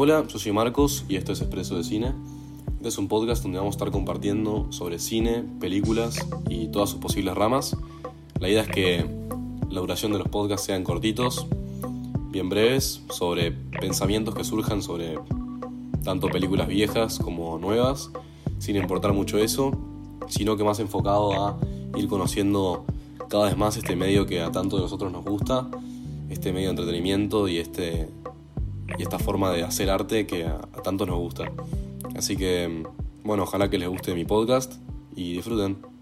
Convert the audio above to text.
Hola, yo soy Marcos y esto es Expreso de Cine. Este es un podcast donde vamos a estar compartiendo sobre cine, películas y todas sus posibles ramas. La idea es que la duración de los podcasts sean cortitos, bien breves, sobre pensamientos que surjan sobre tanto películas viejas como nuevas, sin importar mucho eso, sino que más enfocado a ir conociendo cada vez más este medio que a tanto de nosotros nos gusta, este medio de entretenimiento y, este, y esta forma de hacer arte que a, a tanto nos gusta. Así que, bueno, ojalá que les guste mi podcast y disfruten.